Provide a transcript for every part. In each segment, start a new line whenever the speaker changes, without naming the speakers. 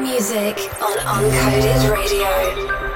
music on Uncoded Radio.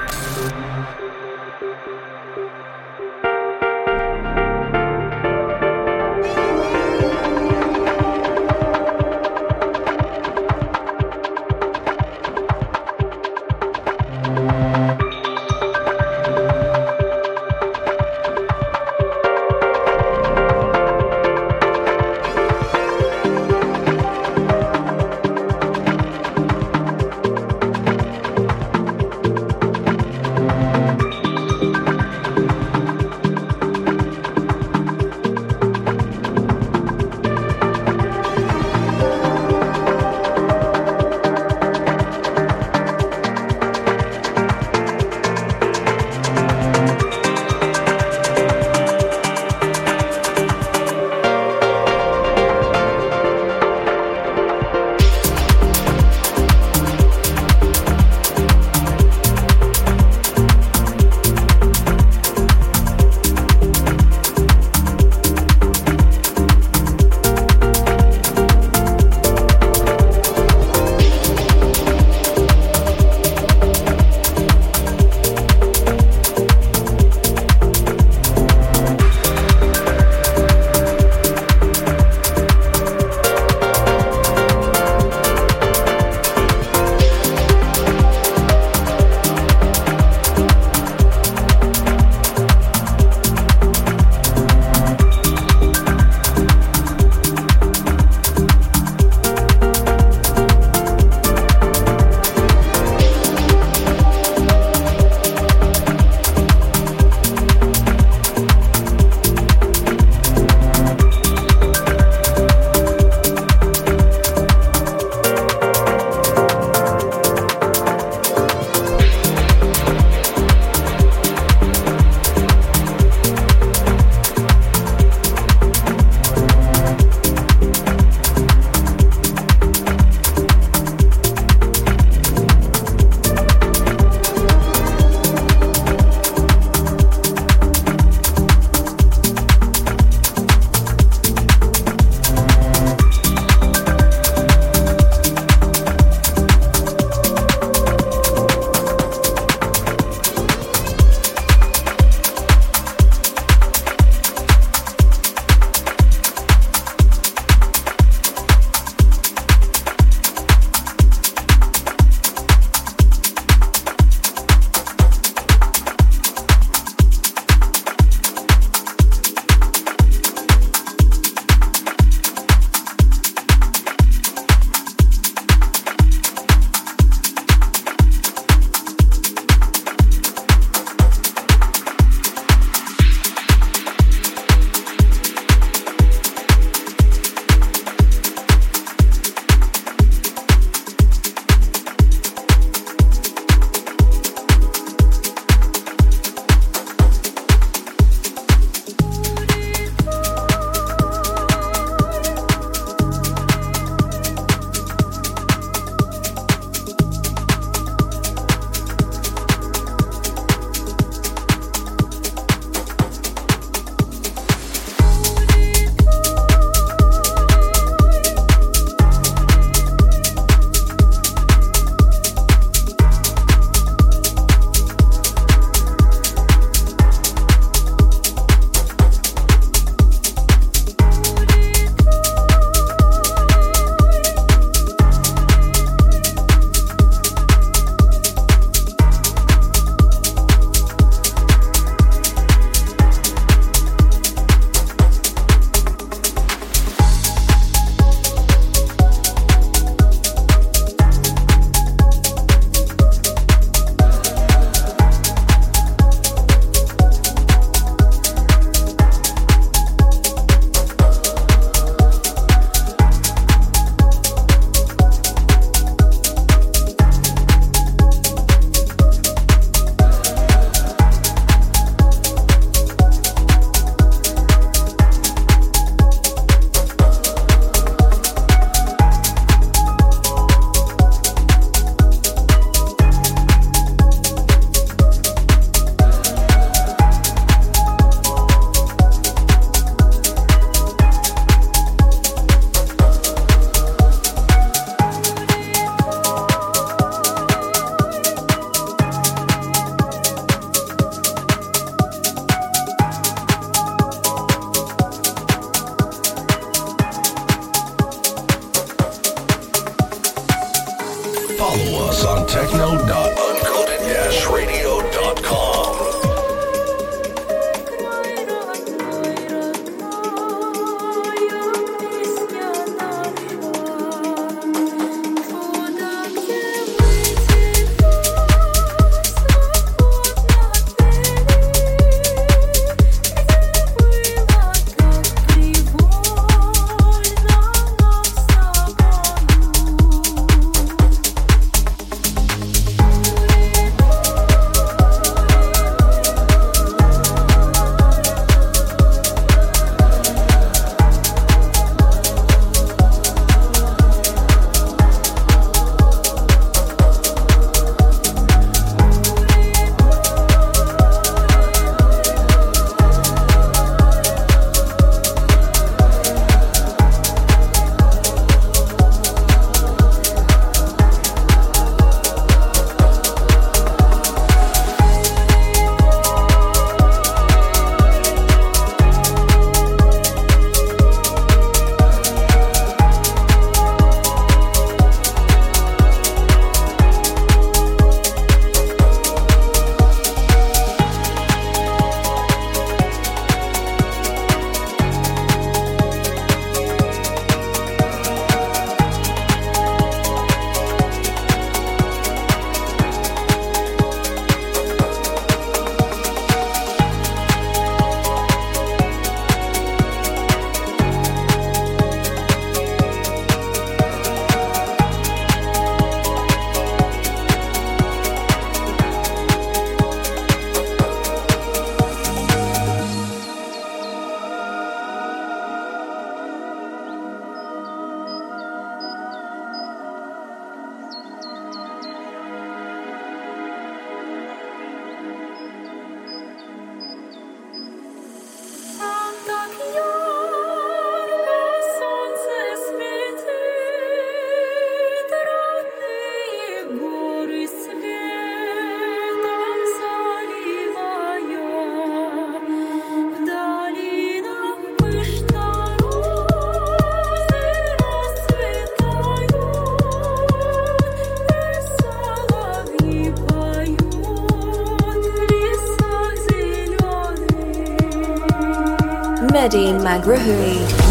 Mehdi Maghraoui.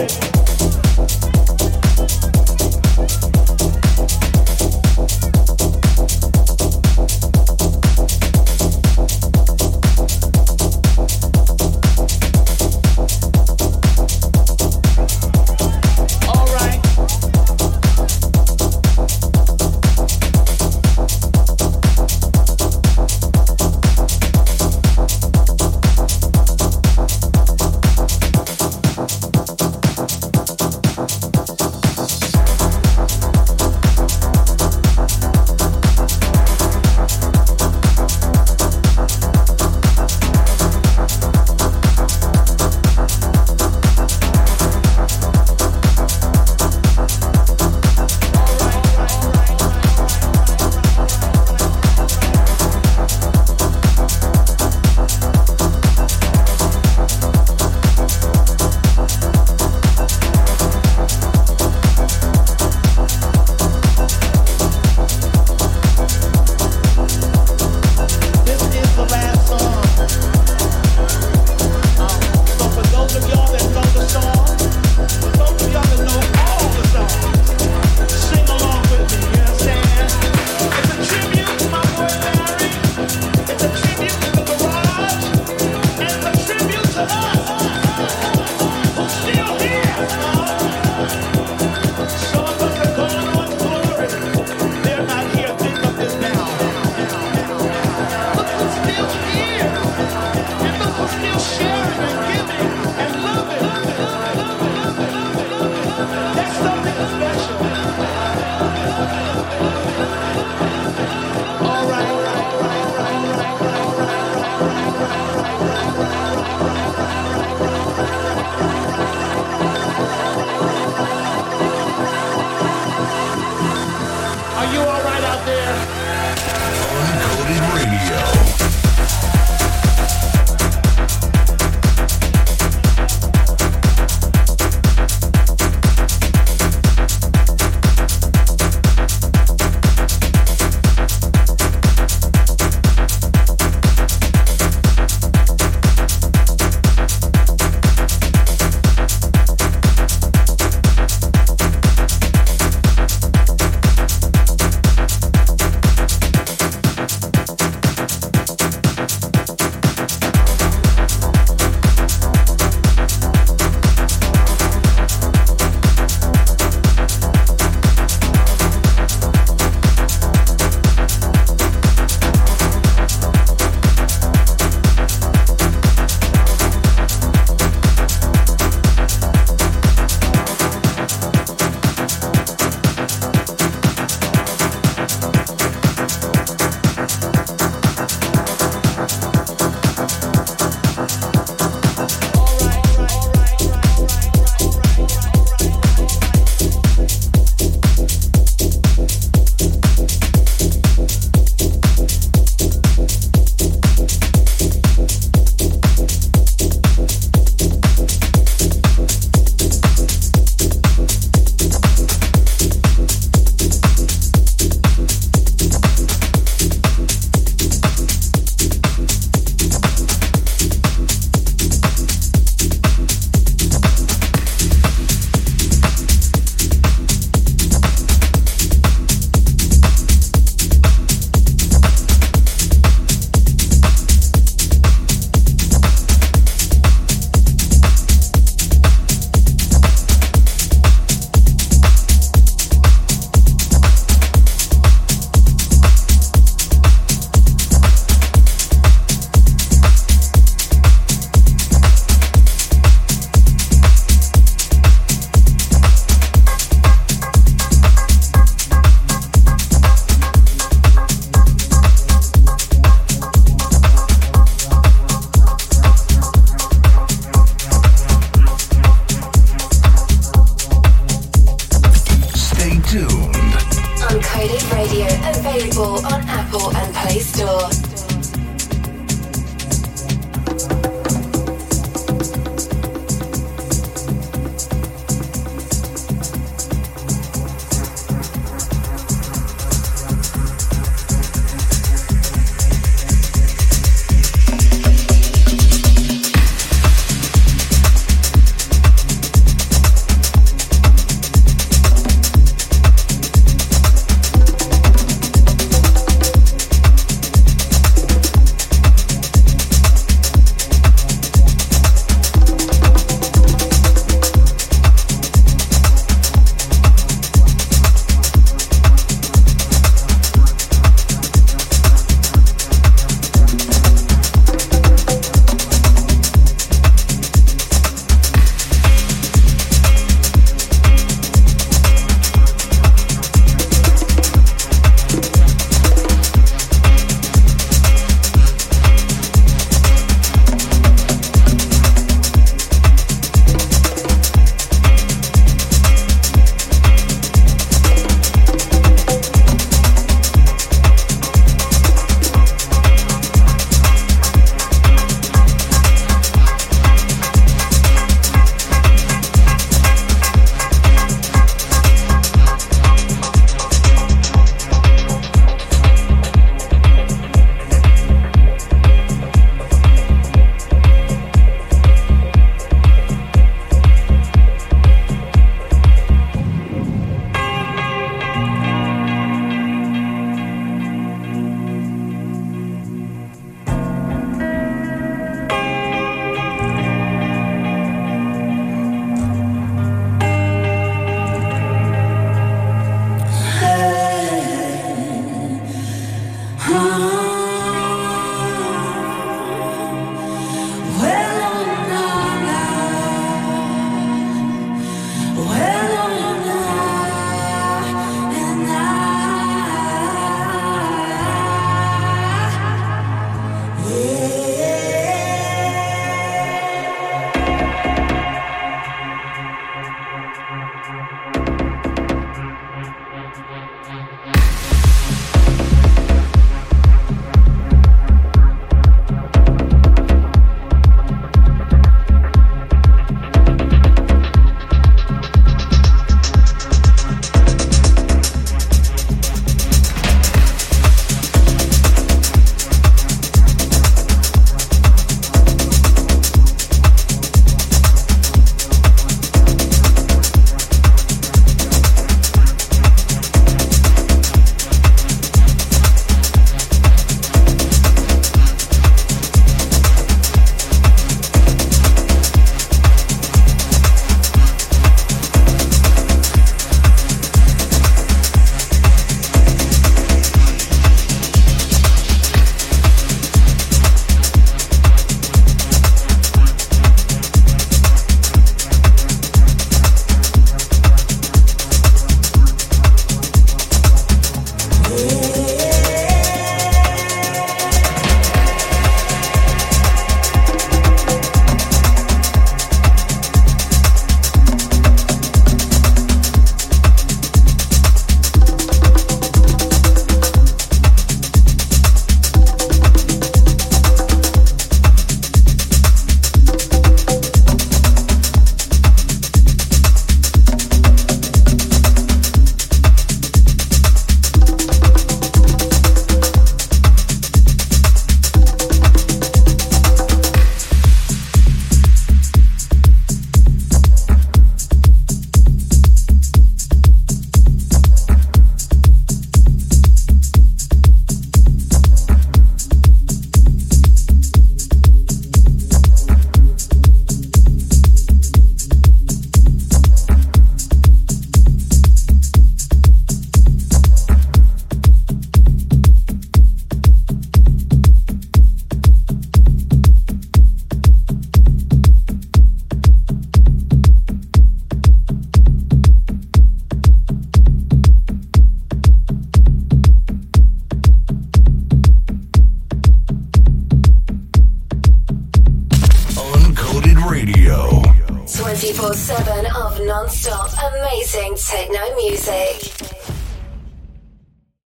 baby.